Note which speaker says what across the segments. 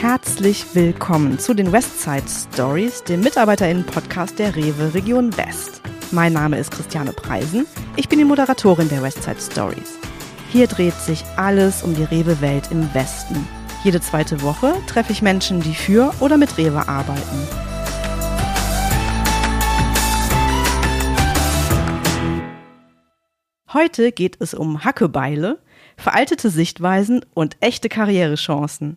Speaker 1: Herzlich willkommen zu den Westside Stories, dem MitarbeiterInnen-Podcast der Rewe Region West. Mein Name ist Christiane Preisen. Ich bin die Moderatorin der Westside Stories. Hier dreht sich alles um die Rewe-Welt im Westen. Jede zweite Woche treffe ich Menschen, die für oder mit Rewe arbeiten. Heute geht es um Hackebeile, veraltete Sichtweisen und echte Karrierechancen.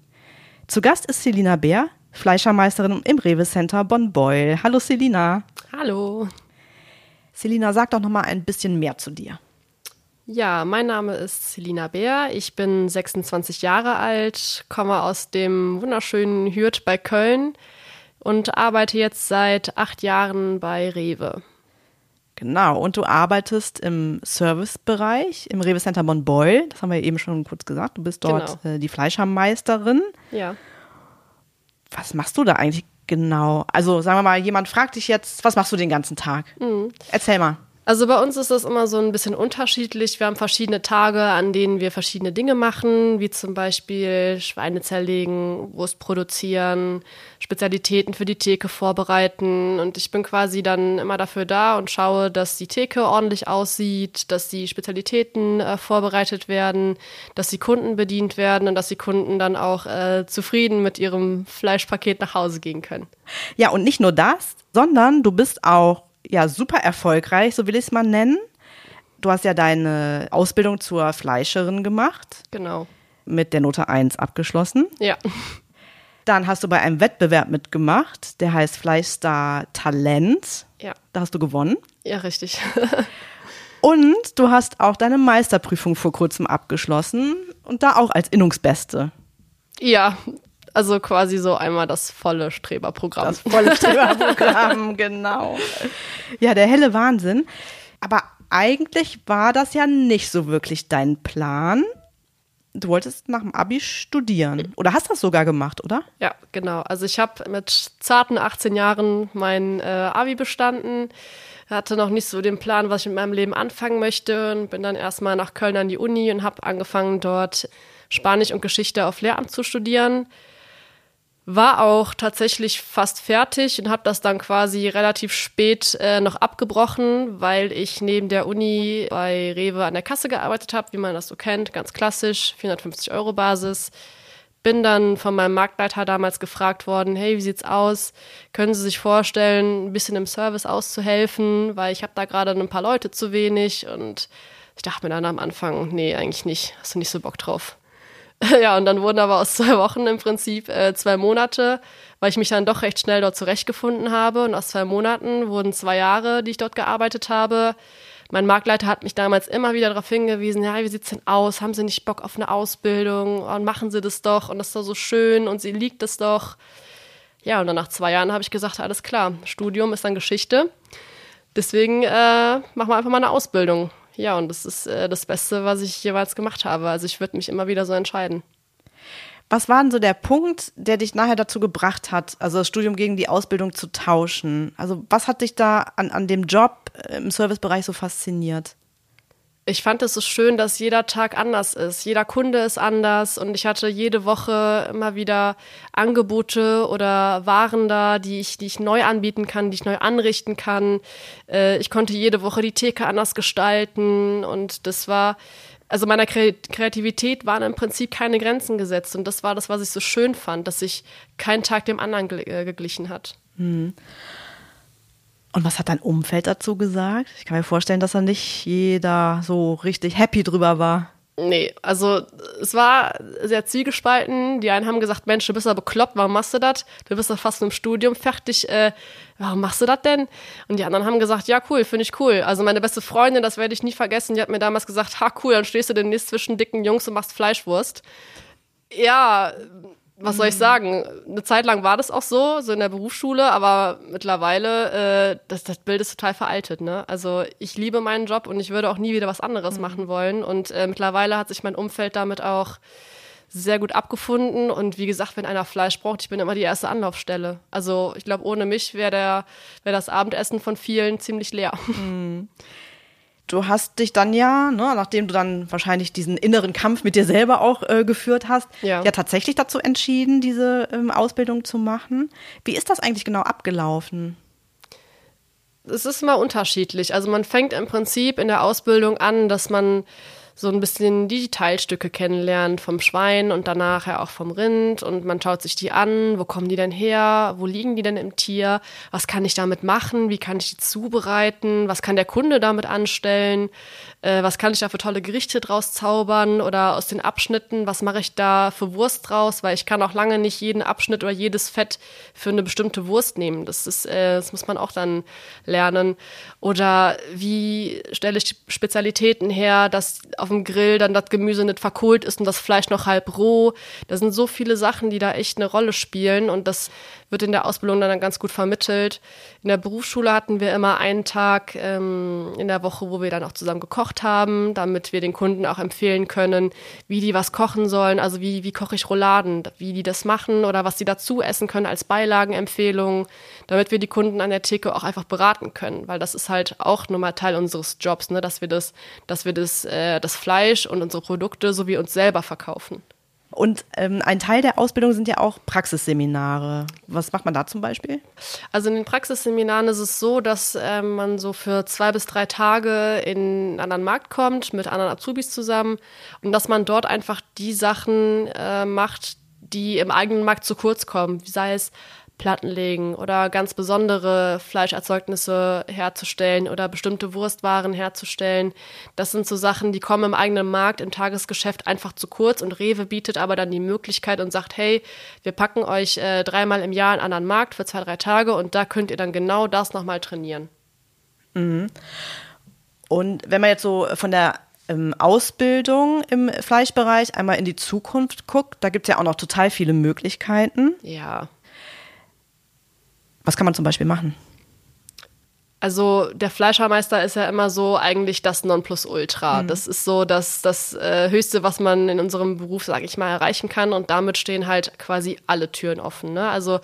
Speaker 1: Zu Gast ist Selina Bär, Fleischermeisterin im Rewe Center Bonn-Beul. Hallo Selina.
Speaker 2: Hallo.
Speaker 1: Selina, sag doch noch mal ein bisschen mehr zu dir.
Speaker 2: Ja, mein Name ist Selina Bär. Ich bin 26 Jahre alt, komme aus dem wunderschönen Hürth bei Köln und arbeite jetzt seit acht Jahren bei Rewe.
Speaker 1: Genau, und du arbeitest im Servicebereich im Rewe Center Bonn-Beul. Das haben wir eben schon kurz gesagt. Du bist dort genau. äh, die Fleischermeisterin.
Speaker 2: Ja.
Speaker 1: Was machst du da eigentlich genau? Also sagen wir mal, jemand fragt dich jetzt, was machst du den ganzen Tag? Mhm. Erzähl mal.
Speaker 2: Also bei uns ist das immer so ein bisschen unterschiedlich. Wir haben verschiedene Tage, an denen wir verschiedene Dinge machen, wie zum Beispiel Schweine zerlegen, Wurst produzieren, Spezialitäten für die Theke vorbereiten. Und ich bin quasi dann immer dafür da und schaue, dass die Theke ordentlich aussieht, dass die Spezialitäten äh, vorbereitet werden, dass die Kunden bedient werden und dass die Kunden dann auch äh, zufrieden mit ihrem Fleischpaket nach Hause gehen können.
Speaker 1: Ja, und nicht nur das, sondern du bist auch ja super erfolgreich, so will ich es mal nennen. Du hast ja deine Ausbildung zur Fleischerin gemacht.
Speaker 2: Genau.
Speaker 1: Mit der Note 1 abgeschlossen.
Speaker 2: Ja.
Speaker 1: Dann hast du bei einem Wettbewerb mitgemacht, der heißt Fleischstar Talent.
Speaker 2: Ja.
Speaker 1: Da hast du gewonnen.
Speaker 2: Ja, richtig.
Speaker 1: und du hast auch deine Meisterprüfung vor kurzem abgeschlossen und da auch als Innungsbeste.
Speaker 2: Ja, also quasi so einmal das volle Streberprogramm.
Speaker 1: Das volle Streberprogramm, genau. Ja, der helle Wahnsinn. Aber eigentlich war das ja nicht so wirklich dein Plan. Du wolltest nach dem Abi studieren. Oder hast das sogar gemacht, oder?
Speaker 2: Ja, genau. Also ich habe mit zarten 18 Jahren mein äh, Abi bestanden hatte noch nicht so den Plan, was ich mit meinem Leben anfangen möchte und bin dann erstmal nach Köln an die Uni und habe angefangen, dort Spanisch und Geschichte auf Lehramt zu studieren. War auch tatsächlich fast fertig und habe das dann quasi relativ spät äh, noch abgebrochen, weil ich neben der Uni bei Rewe an der Kasse gearbeitet habe, wie man das so kennt, ganz klassisch, 450 Euro Basis. Bin dann von meinem Marktleiter damals gefragt worden, hey, wie sieht's aus? Können Sie sich vorstellen, ein bisschen im Service auszuhelfen, weil ich habe da gerade ein paar Leute zu wenig und ich dachte mir dann am Anfang, nee, eigentlich nicht, hast du nicht so Bock drauf. Ja, und dann wurden aber aus zwei Wochen im Prinzip äh, zwei Monate, weil ich mich dann doch recht schnell dort zurechtgefunden habe. Und aus zwei Monaten wurden zwei Jahre, die ich dort gearbeitet habe. Mein Marktleiter hat mich damals immer wieder darauf hingewiesen, ja, wie sieht's denn aus? Haben Sie nicht Bock auf eine Ausbildung? Und machen Sie das doch und das ist doch so schön und Sie liegt es doch. Ja, und dann nach zwei Jahren habe ich gesagt, alles klar, Studium ist dann Geschichte. Deswegen äh, machen wir einfach mal eine Ausbildung. Ja, und das ist äh, das Beste, was ich jeweils gemacht habe. Also ich würde mich immer wieder so entscheiden.
Speaker 1: Was war denn so der Punkt, der dich nachher dazu gebracht hat, also das Studium gegen die Ausbildung zu tauschen? Also was hat dich da an, an dem Job äh, im Servicebereich so fasziniert?
Speaker 2: Ich fand es so schön, dass jeder Tag anders ist. Jeder Kunde ist anders und ich hatte jede Woche immer wieder Angebote oder Waren da, die ich, die ich neu anbieten kann, die ich neu anrichten kann. Äh, ich konnte jede Woche die Theke anders gestalten und das war, also meiner Kreativität waren im Prinzip keine Grenzen gesetzt und das war das, was ich so schön fand, dass sich kein Tag dem anderen äh, geglichen hat.
Speaker 1: Hm. Und was hat dein Umfeld dazu gesagt? Ich kann mir vorstellen, dass da nicht jeder so richtig happy drüber war.
Speaker 2: Nee, also es war sehr zwiegespalten. Die einen haben gesagt, Mensch, du bist ja bekloppt, warum machst du das? Du bist ja fast im Studium fertig, äh, warum machst du das denn? Und die anderen haben gesagt, ja cool, finde ich cool. Also meine beste Freundin, das werde ich nie vergessen, die hat mir damals gesagt, ha cool, dann stehst du demnächst zwischen dicken Jungs und machst Fleischwurst. Ja, was soll ich sagen? Eine Zeit lang war das auch so, so in der Berufsschule, aber mittlerweile, äh, das, das Bild ist total veraltet. Ne? Also ich liebe meinen Job und ich würde auch nie wieder was anderes mhm. machen wollen. Und äh, mittlerweile hat sich mein Umfeld damit auch sehr gut abgefunden. Und wie gesagt, wenn einer Fleisch braucht, ich bin immer die erste Anlaufstelle. Also ich glaube, ohne mich wäre wär das Abendessen von vielen ziemlich leer. Mhm.
Speaker 1: Du hast dich dann ja, ne, nachdem du dann wahrscheinlich diesen inneren Kampf mit dir selber auch äh, geführt hast, ja. ja. tatsächlich dazu entschieden, diese ähm, Ausbildung zu machen. Wie ist das eigentlich genau abgelaufen?
Speaker 2: Es ist mal unterschiedlich. Also man fängt im Prinzip in der Ausbildung an, dass man so ein bisschen die Teilstücke kennenlernt vom Schwein und danach ja auch vom Rind und man schaut sich die an, wo kommen die denn her, wo liegen die denn im Tier, was kann ich damit machen, wie kann ich die zubereiten, was kann der Kunde damit anstellen, äh, was kann ich da für tolle Gerichte draus zaubern oder aus den Abschnitten, was mache ich da für Wurst draus, weil ich kann auch lange nicht jeden Abschnitt oder jedes Fett für eine bestimmte Wurst nehmen. Das ist, äh, das muss man auch dann lernen. Oder wie stelle ich Spezialitäten her, dass auf dem Grill dann das Gemüse nicht verkohlt ist und das Fleisch noch halb roh. Da sind so viele Sachen, die da echt eine Rolle spielen und das wird in der Ausbildung dann ganz gut vermittelt. In der Berufsschule hatten wir immer einen Tag ähm, in der Woche, wo wir dann auch zusammen gekocht haben, damit wir den Kunden auch empfehlen können, wie die was kochen sollen. Also wie, wie koche ich Rouladen, wie die das machen oder was sie dazu essen können als Beilagenempfehlung, damit wir die Kunden an der Theke auch einfach beraten können, weil das ist halt auch nochmal Teil unseres Jobs, ne? dass wir das, dass wir das, äh, das Fleisch und unsere Produkte so wie uns selber verkaufen.
Speaker 1: Und ähm, ein Teil der Ausbildung sind ja auch Praxisseminare. Was macht man da zum Beispiel?
Speaker 2: Also in den Praxisseminaren ist es so, dass äh, man so für zwei bis drei Tage in einen anderen Markt kommt, mit anderen Azubis zusammen und dass man dort einfach die Sachen äh, macht, die im eigenen Markt zu kurz kommen. Sei es Platten legen oder ganz besondere Fleischerzeugnisse herzustellen oder bestimmte Wurstwaren herzustellen. Das sind so Sachen, die kommen im eigenen Markt, im Tagesgeschäft einfach zu kurz und Rewe bietet aber dann die Möglichkeit und sagt, hey, wir packen euch äh, dreimal im Jahr einen anderen Markt für zwei, drei Tage und da könnt ihr dann genau das nochmal trainieren.
Speaker 1: Mhm. Und wenn man jetzt so von der ähm, Ausbildung im Fleischbereich einmal in die Zukunft guckt, da gibt es ja auch noch total viele Möglichkeiten.
Speaker 2: Ja.
Speaker 1: Was kann man zum Beispiel machen?
Speaker 2: Also der Fleischermeister ist ja immer so eigentlich das Nonplusultra. Mhm. Das ist so das, das äh, Höchste, was man in unserem Beruf, sage ich mal, erreichen kann. Und damit stehen halt quasi alle Türen offen. Ne? Also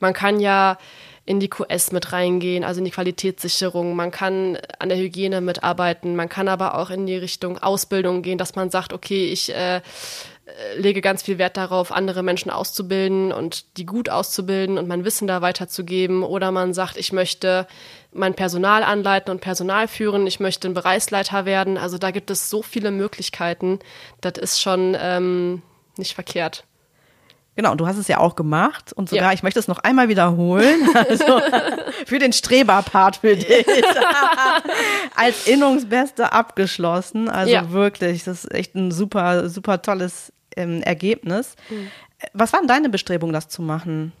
Speaker 2: man kann ja in die QS mit reingehen, also in die Qualitätssicherung. Man kann an der Hygiene mitarbeiten. Man kann aber auch in die Richtung Ausbildung gehen, dass man sagt, okay, ich äh, lege ganz viel Wert darauf, andere Menschen auszubilden und die gut auszubilden und mein Wissen da weiterzugeben. Oder man sagt, ich möchte mein Personal anleiten und Personal führen, ich möchte ein Bereichsleiter werden. Also da gibt es so viele Möglichkeiten. Das ist schon ähm, nicht verkehrt.
Speaker 1: Genau, und du hast es ja auch gemacht und sogar, ja. ich möchte es noch einmal wiederholen, also für den Streberpart für dich, als Innungsbeste abgeschlossen, also ja. wirklich, das ist echt ein super, super tolles ähm, Ergebnis. Mhm. Was waren deine Bestrebungen, das zu machen?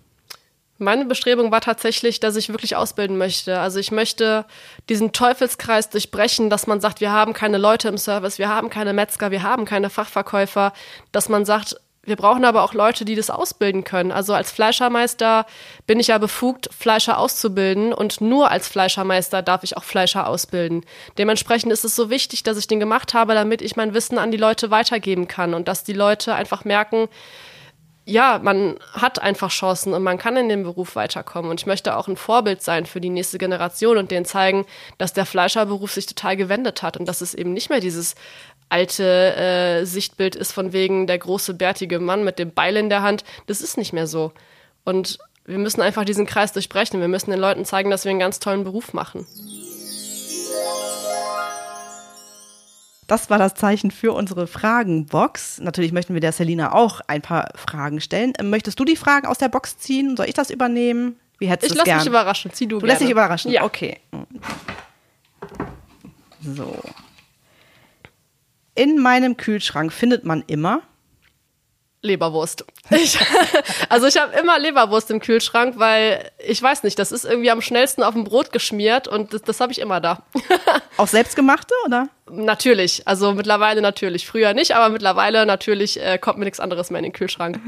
Speaker 2: Meine Bestrebung war tatsächlich, dass ich wirklich ausbilden möchte. Also ich möchte diesen Teufelskreis durchbrechen, dass man sagt, wir haben keine Leute im Service, wir haben keine Metzger, wir haben keine Fachverkäufer, dass man sagt, wir brauchen aber auch Leute, die das ausbilden können. Also als Fleischermeister bin ich ja befugt, Fleischer auszubilden und nur als Fleischermeister darf ich auch Fleischer ausbilden. Dementsprechend ist es so wichtig, dass ich den gemacht habe, damit ich mein Wissen an die Leute weitergeben kann und dass die Leute einfach merken, ja, man hat einfach Chancen und man kann in dem Beruf weiterkommen. Und ich möchte auch ein Vorbild sein für die nächste Generation und denen zeigen, dass der Fleischerberuf sich total gewendet hat und dass es eben nicht mehr dieses alte äh, Sichtbild ist von wegen der große bärtige Mann mit dem Beil in der Hand. Das ist nicht mehr so. Und wir müssen einfach diesen Kreis durchbrechen. Wir müssen den Leuten zeigen, dass wir einen ganz tollen Beruf machen.
Speaker 1: Das war das Zeichen für unsere Fragenbox. Natürlich möchten wir der Selina auch ein paar Fragen stellen. Ähm, möchtest du die Fragen aus der Box ziehen? Soll ich das übernehmen?
Speaker 2: Wie hättest du? Ich lass mich überraschen. Zieh du,
Speaker 1: du lässt dich überraschen? Ja. Okay. So. In meinem Kühlschrank findet man immer
Speaker 2: Leberwurst. Ich, also ich habe immer Leberwurst im Kühlschrank, weil ich weiß nicht, das ist irgendwie am schnellsten auf dem Brot geschmiert und das, das habe ich immer da.
Speaker 1: Auch selbstgemachte oder?
Speaker 2: Natürlich, also mittlerweile natürlich. Früher nicht, aber mittlerweile natürlich äh, kommt mir nichts anderes mehr in den Kühlschrank.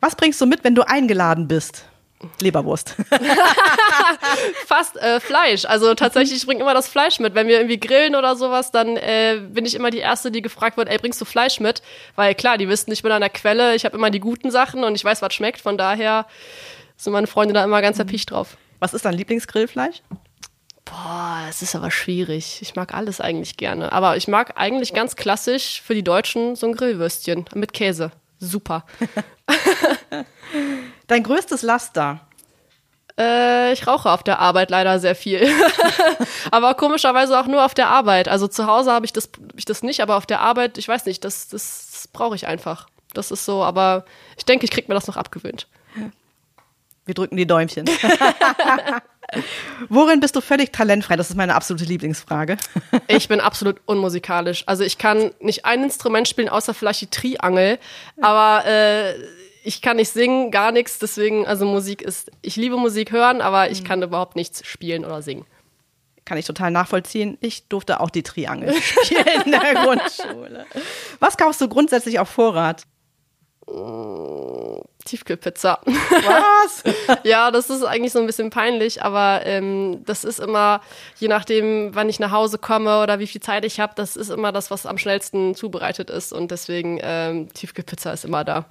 Speaker 1: Was bringst du mit, wenn du eingeladen bist? Leberwurst.
Speaker 2: Fast äh, Fleisch. Also tatsächlich, ich bringe immer das Fleisch mit. Wenn wir irgendwie grillen oder sowas, dann äh, bin ich immer die Erste, die gefragt wird, ey, bringst du Fleisch mit? Weil klar, die wissen, ich bin an der Quelle, ich habe immer die guten Sachen und ich weiß, was schmeckt. Von daher sind meine Freunde da immer ganz erpicht drauf.
Speaker 1: Was ist dein Lieblingsgrillfleisch?
Speaker 2: Boah, es ist aber schwierig. Ich mag alles eigentlich gerne. Aber ich mag eigentlich ganz klassisch für die Deutschen so ein Grillwürstchen mit Käse. Super.
Speaker 1: Dein größtes Laster?
Speaker 2: Äh, ich rauche auf der Arbeit leider sehr viel. aber komischerweise auch nur auf der Arbeit. Also zu Hause habe ich das, ich das nicht, aber auf der Arbeit, ich weiß nicht, das, das, brauche ich einfach. Das ist so, aber ich denke, ich kriege mir das noch abgewöhnt.
Speaker 1: Wir drücken die Däumchen. Worin bist du völlig talentfrei? Das ist meine absolute Lieblingsfrage.
Speaker 2: ich bin absolut unmusikalisch. Also ich kann nicht ein Instrument spielen, außer vielleicht die Triangel. Aber äh, ich kann nicht singen, gar nichts. Deswegen, also Musik ist, ich liebe Musik hören, aber ich kann überhaupt nichts spielen oder singen.
Speaker 1: Kann ich total nachvollziehen. Ich durfte auch die Triangel spielen in der Grundschule. Was kaufst du grundsätzlich auf Vorrat?
Speaker 2: Tiefkühlpizza.
Speaker 1: Was?
Speaker 2: ja, das ist eigentlich so ein bisschen peinlich, aber ähm, das ist immer, je nachdem, wann ich nach Hause komme oder wie viel Zeit ich habe, das ist immer das, was am schnellsten zubereitet ist. Und deswegen ähm, Tiefkühlpizza ist immer da.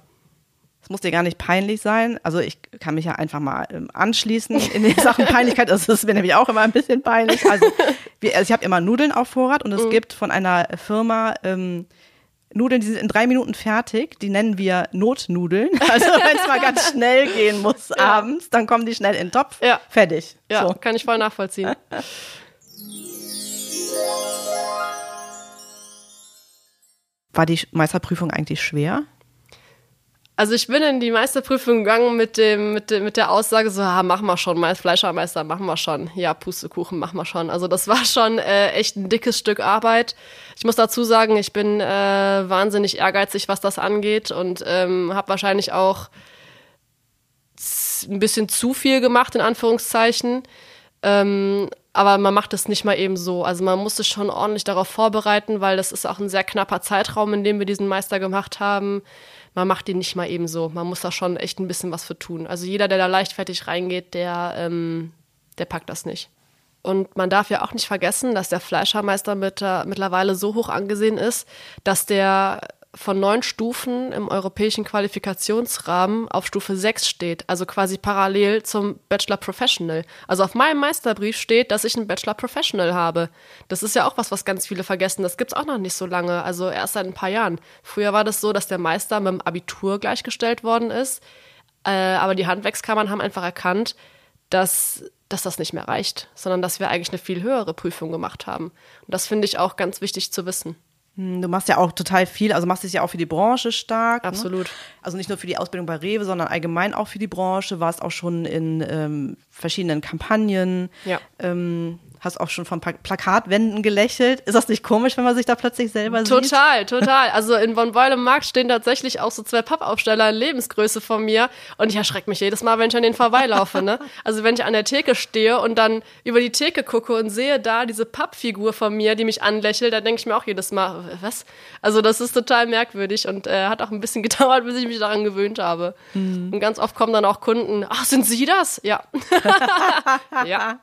Speaker 1: Es muss dir gar nicht peinlich sein. Also ich kann mich ja einfach mal ähm, anschließen in den Sachen Peinlichkeit. Also das ist mir nämlich auch immer ein bisschen peinlich. Also, wir, also ich habe immer Nudeln auf Vorrat und es mhm. gibt von einer Firma ähm, Nudeln, die sind in drei Minuten fertig. Die nennen wir Notnudeln. Also wenn es mal ganz schnell gehen muss ja. abends, dann kommen die schnell in den Topf. Ja. Fertig.
Speaker 2: Ja, so. kann ich voll nachvollziehen.
Speaker 1: War die Meisterprüfung eigentlich schwer?
Speaker 2: Also ich bin in die Meisterprüfung gegangen mit dem, mit, dem, mit der Aussage so, ah, machen wir schon, Fleischermeister, machen wir schon. Ja, Pustekuchen, machen wir schon. Also das war schon äh, echt ein dickes Stück Arbeit. Ich muss dazu sagen, ich bin äh, wahnsinnig ehrgeizig, was das angeht und ähm, habe wahrscheinlich auch ein bisschen zu viel gemacht, in Anführungszeichen. Ähm, aber man macht es nicht mal eben so. Also man muss sich schon ordentlich darauf vorbereiten, weil das ist auch ein sehr knapper Zeitraum, in dem wir diesen Meister gemacht haben man macht den nicht mal eben so. Man muss da schon echt ein bisschen was für tun. Also jeder, der da leichtfertig reingeht, der, ähm, der packt das nicht. Und man darf ja auch nicht vergessen, dass der Fleischermeister mit, äh, mittlerweile so hoch angesehen ist, dass der von neun Stufen im europäischen Qualifikationsrahmen auf Stufe 6 steht, also quasi parallel zum Bachelor Professional. Also auf meinem Meisterbrief steht, dass ich einen Bachelor Professional habe. Das ist ja auch was, was ganz viele vergessen. Das gibt es auch noch nicht so lange, also erst seit ein paar Jahren. Früher war das so, dass der Meister mit dem Abitur gleichgestellt worden ist, äh, aber die Handwerkskammern haben einfach erkannt, dass dass das nicht mehr reicht, sondern dass wir eigentlich eine viel höhere Prüfung gemacht haben. Und das finde ich auch ganz wichtig zu wissen.
Speaker 1: Hm, du machst ja auch total viel, also machst dich ja auch für die Branche stark.
Speaker 2: Ne? Absolut. Ne?
Speaker 1: Also nicht nur für die Ausbildung bei Rewe, sondern allgemein auch für die Branche. Warst auch schon in ähm, verschiedenen Kampagnen.
Speaker 2: Ja.
Speaker 1: Ähm, hast auch schon von Plakatwänden gelächelt. Ist das nicht komisch, wenn man sich da plötzlich selber
Speaker 2: total, sieht? Total, total. Also in Bonn-Beul im Markt stehen tatsächlich auch so zwei Pappaufsteller in Lebensgröße von mir und ich erschrecke mich jedes Mal, wenn ich an denen vorbeilaufe. Ne? Also wenn ich an der Theke stehe und dann über die Theke gucke und sehe da diese Pappfigur von mir, die mich anlächelt, da denke ich mir auch jedes Mal, was? Also das ist total merkwürdig und äh, hat auch ein bisschen gedauert, bis ich mich daran gewöhnt habe. Mhm. Und ganz oft kommen dann auch Kunden, ach, sind Sie das? Ja. ja.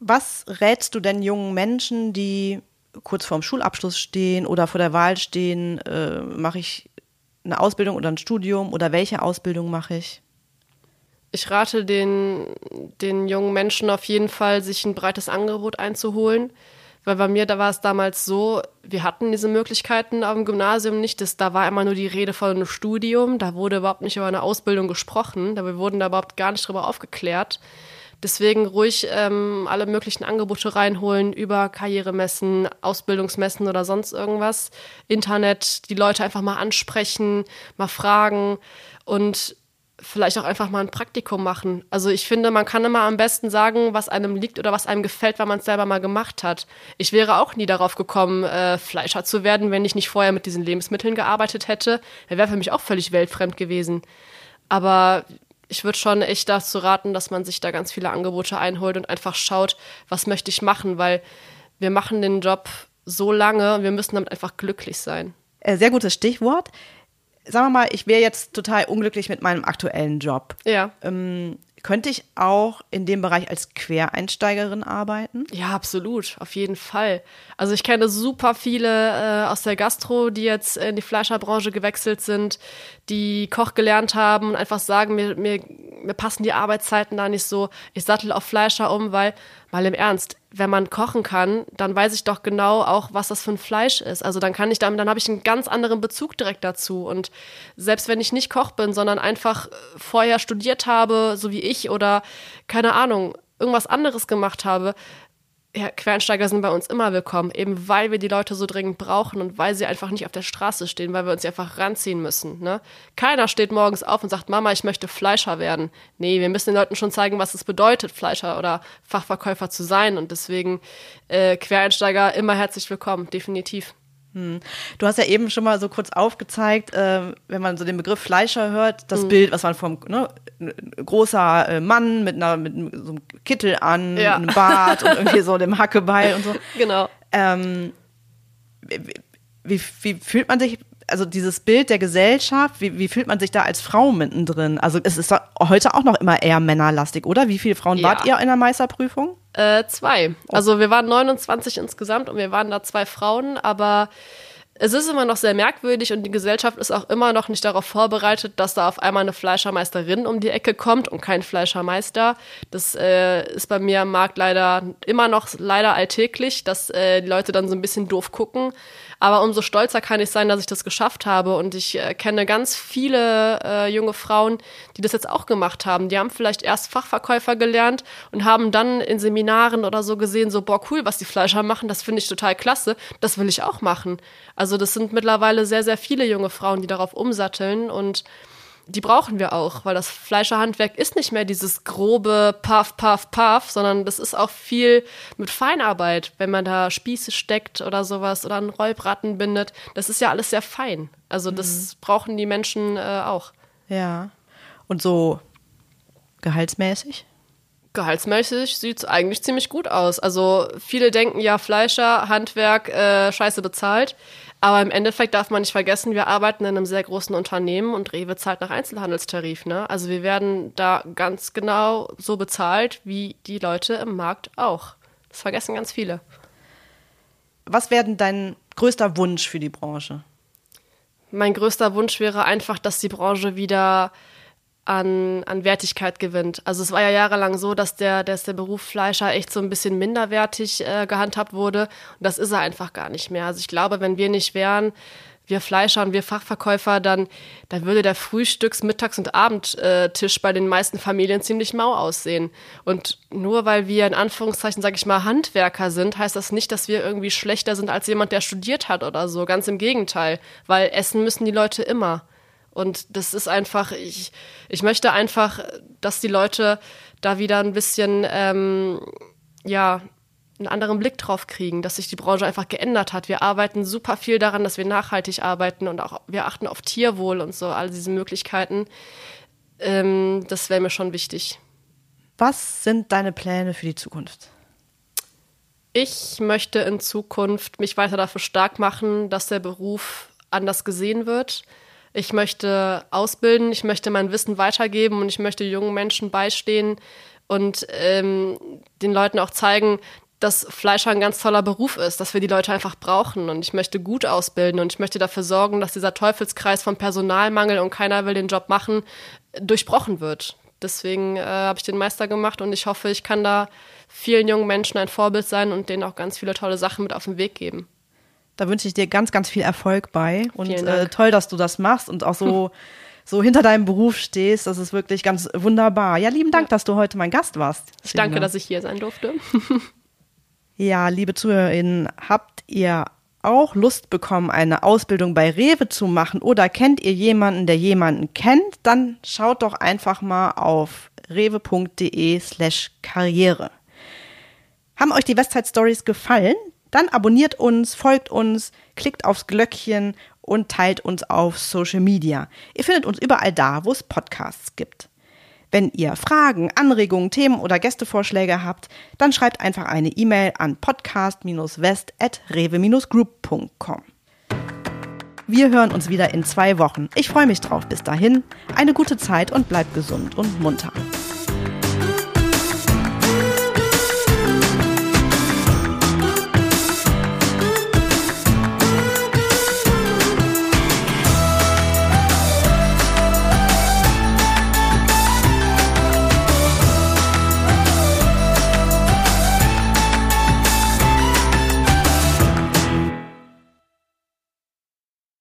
Speaker 1: Was rätst du denn jungen Menschen, die kurz vorm Schulabschluss stehen oder vor der Wahl stehen, äh, mache ich eine Ausbildung oder ein Studium oder welche Ausbildung mache ich?
Speaker 2: Ich rate den, den jungen Menschen auf jeden Fall, sich ein breites Angebot einzuholen. Weil bei mir, da war es damals so, wir hatten diese Möglichkeiten auf dem Gymnasium nicht. Das, da war immer nur die Rede von einem Studium. Da wurde überhaupt nicht über eine Ausbildung gesprochen. Da wir wurden da überhaupt gar nicht drüber aufgeklärt. Deswegen ruhig ähm, alle möglichen Angebote reinholen über Karrieremessen, Ausbildungsmessen oder sonst irgendwas. Internet, die Leute einfach mal ansprechen, mal fragen und vielleicht auch einfach mal ein Praktikum machen. Also ich finde, man kann immer am besten sagen, was einem liegt oder was einem gefällt, weil man es selber mal gemacht hat. Ich wäre auch nie darauf gekommen, äh, Fleischer zu werden, wenn ich nicht vorher mit diesen Lebensmitteln gearbeitet hätte. Er wäre für mich auch völlig weltfremd gewesen. Aber ich würde schon echt dazu raten, dass man sich da ganz viele Angebote einholt und einfach schaut, was möchte ich machen, weil wir machen den Job so lange und wir müssen damit einfach glücklich sein.
Speaker 1: Äh, sehr gutes Stichwort. Sagen wir mal, ich wäre jetzt total unglücklich mit meinem aktuellen Job.
Speaker 2: Ja.
Speaker 1: Ähm, Könnte ich auch in dem Bereich als Quereinsteigerin arbeiten?
Speaker 2: Ja, absolut, auf jeden Fall. Also ich kenne super viele äh, aus der Gastro, die jetzt in die Fleischerbranche gewechselt sind, die Koch gelernt haben und einfach sagen, mir, mir, mir passen die Arbeitszeiten da nicht so. Ich sattel auf Fleischer um, weil, mal im Ernst, wenn man kochen kann, dann weiß ich doch genau auch, was das für ein Fleisch ist. Also dann kann ich damit, dann habe ich einen ganz anderen Bezug direkt dazu. Und selbst wenn ich nicht Koch bin, sondern einfach vorher studiert habe, so wie ich, oder keine Ahnung, irgendwas anderes gemacht habe, ja, Quereinsteiger sind bei uns immer willkommen, eben weil wir die Leute so dringend brauchen und weil sie einfach nicht auf der Straße stehen, weil wir uns einfach ranziehen müssen. Ne? Keiner steht morgens auf und sagt, Mama, ich möchte Fleischer werden. Nee, wir müssen den Leuten schon zeigen, was es bedeutet, Fleischer oder Fachverkäufer zu sein. Und deswegen äh, Quereinsteiger immer herzlich willkommen, definitiv.
Speaker 1: Hm. Du hast ja eben schon mal so kurz aufgezeigt, äh, wenn man so den Begriff Fleischer hört, das mhm. Bild, was man vom ne, großer äh, Mann mit einer mit so einem Kittel an, ja. einem Bart und irgendwie so dem Hackebeil und so.
Speaker 2: Genau.
Speaker 1: Ähm, wie, wie, wie fühlt man sich also dieses Bild der Gesellschaft, wie, wie fühlt man sich da als Frau mittendrin? Also es ist heute auch noch immer eher männerlastig, oder? Wie viele Frauen ja. wart ihr in der Meisterprüfung?
Speaker 2: Äh, zwei. Also wir waren 29 insgesamt und wir waren da zwei Frauen, aber es ist immer noch sehr merkwürdig und die Gesellschaft ist auch immer noch nicht darauf vorbereitet, dass da auf einmal eine Fleischermeisterin um die Ecke kommt und kein Fleischermeister. Das äh, ist bei mir am Markt leider immer noch leider alltäglich, dass äh, die Leute dann so ein bisschen doof gucken. Aber umso stolzer kann ich sein, dass ich das geschafft habe. Und ich äh, kenne ganz viele äh, junge Frauen, die das jetzt auch gemacht haben. Die haben vielleicht erst Fachverkäufer gelernt und haben dann in Seminaren oder so gesehen, so, boah, cool, was die Fleischer machen, das finde ich total klasse. Das will ich auch machen. Also das sind mittlerweile sehr, sehr viele junge Frauen, die darauf umsatteln und die brauchen wir auch, weil das Fleischerhandwerk ist nicht mehr dieses grobe Puff, Puff, Puff, sondern das ist auch viel mit Feinarbeit, wenn man da Spieße steckt oder sowas oder einen Rollbraten bindet. Das ist ja alles sehr fein. Also das mhm. brauchen die Menschen äh, auch.
Speaker 1: Ja. Und so gehaltsmäßig?
Speaker 2: Gehaltsmäßig sieht es eigentlich ziemlich gut aus. Also viele denken ja, Fleischer, Handwerk, äh, scheiße bezahlt. Aber im Endeffekt darf man nicht vergessen, wir arbeiten in einem sehr großen Unternehmen und Rewe zahlt nach Einzelhandelstarif. Ne? Also wir werden da ganz genau so bezahlt wie die Leute im Markt auch. Das vergessen ganz viele.
Speaker 1: Was wäre denn dein größter Wunsch für die Branche?
Speaker 2: Mein größter Wunsch wäre einfach, dass die Branche wieder an, an Wertigkeit gewinnt. Also es war ja jahrelang so, dass der, dass der Beruf Fleischer echt so ein bisschen minderwertig äh, gehandhabt wurde. Und das ist er einfach gar nicht mehr. Also ich glaube, wenn wir nicht wären, wir Fleischer und wir Fachverkäufer, dann, dann würde der Frühstücks-, Mittags- und Abendtisch bei den meisten Familien ziemlich mau aussehen. Und nur weil wir in Anführungszeichen, sage ich mal, Handwerker sind, heißt das nicht, dass wir irgendwie schlechter sind als jemand, der studiert hat oder so. Ganz im Gegenteil. Weil essen müssen die Leute immer. Und das ist einfach, ich, ich möchte einfach, dass die Leute da wieder ein bisschen, ähm, ja, einen anderen Blick drauf kriegen, dass sich die Branche einfach geändert hat. Wir arbeiten super viel daran, dass wir nachhaltig arbeiten und auch wir achten auf Tierwohl und so, all diese Möglichkeiten. Ähm, das wäre mir schon wichtig.
Speaker 1: Was sind deine Pläne für die Zukunft?
Speaker 2: Ich möchte in Zukunft mich weiter dafür stark machen, dass der Beruf anders gesehen wird ich möchte ausbilden, ich möchte mein Wissen weitergeben und ich möchte jungen Menschen beistehen und ähm, den Leuten auch zeigen, dass Fleischer ein ganz toller Beruf ist, dass wir die Leute einfach brauchen. Und ich möchte gut ausbilden und ich möchte dafür sorgen, dass dieser Teufelskreis von Personalmangel und keiner will den Job machen, durchbrochen wird. Deswegen äh, habe ich den Meister gemacht und ich hoffe, ich kann da vielen jungen Menschen ein Vorbild sein und denen auch ganz viele tolle Sachen mit auf den Weg geben.
Speaker 1: Da wünsche ich dir ganz, ganz viel Erfolg bei. Und äh, toll, dass du das machst und auch so, so hinter deinem Beruf stehst. Das ist wirklich ganz wunderbar. Ja, lieben Dank, ja. dass du heute mein Gast warst.
Speaker 2: Ich danke, dass ich hier sein durfte.
Speaker 1: ja, liebe ZuhörerInnen, habt ihr auch Lust bekommen, eine Ausbildung bei Rewe zu machen oder kennt ihr jemanden, der jemanden kennt, dann schaut doch einfach mal auf rewe.de slash karriere. Haben euch die Westside Stories gefallen? Dann abonniert uns, folgt uns, klickt aufs Glöckchen und teilt uns auf Social Media. Ihr findet uns überall da, wo es Podcasts gibt. Wenn ihr Fragen, Anregungen, Themen oder Gästevorschläge habt, dann schreibt einfach eine E-Mail an podcast-west.rewe-group.com. Wir hören uns wieder in zwei Wochen. Ich freue mich drauf. Bis dahin, eine gute Zeit und bleibt gesund und munter.